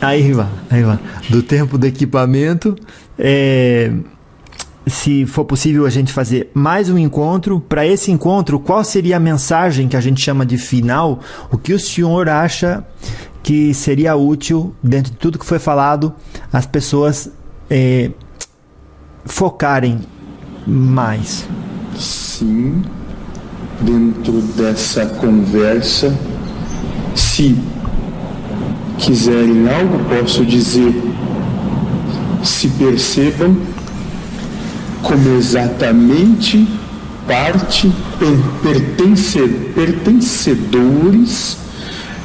Aí vai, aí vai. Do tempo do equipamento, é, se for possível a gente fazer mais um encontro. Para esse encontro, qual seria a mensagem que a gente chama de final? O que o senhor acha que seria útil, dentro de tudo que foi falado, as pessoas é, focarem mais? Sim, dentro dessa conversa, se quiserem algo, posso dizer, se percebam como exatamente parte, pertencer, pertencedores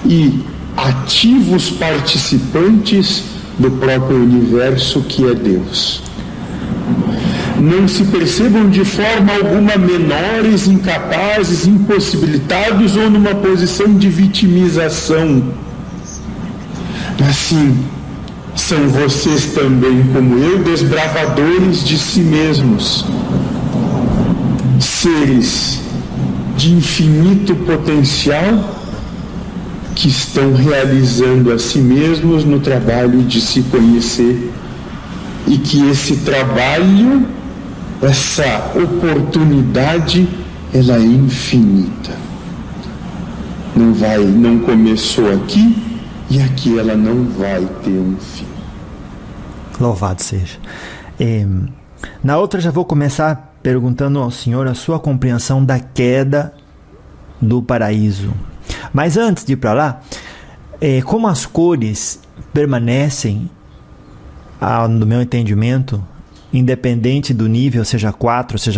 e ativos participantes do próprio universo que é Deus. Não se percebam de forma alguma menores, incapazes, impossibilitados ou numa posição de vitimização Assim, são vocês também, como eu, desbravadores de si mesmos, seres de infinito potencial que estão realizando a si mesmos no trabalho de se conhecer e que esse trabalho, essa oportunidade, ela é infinita. Não vai, não começou aqui, e aqui ela não vai ter um fim. Louvado seja. É, na outra já vou começar perguntando ao Senhor a sua compreensão da queda do paraíso. Mas antes de ir para lá, é, como as cores permanecem, no meu entendimento, independente do nível, seja 4, seja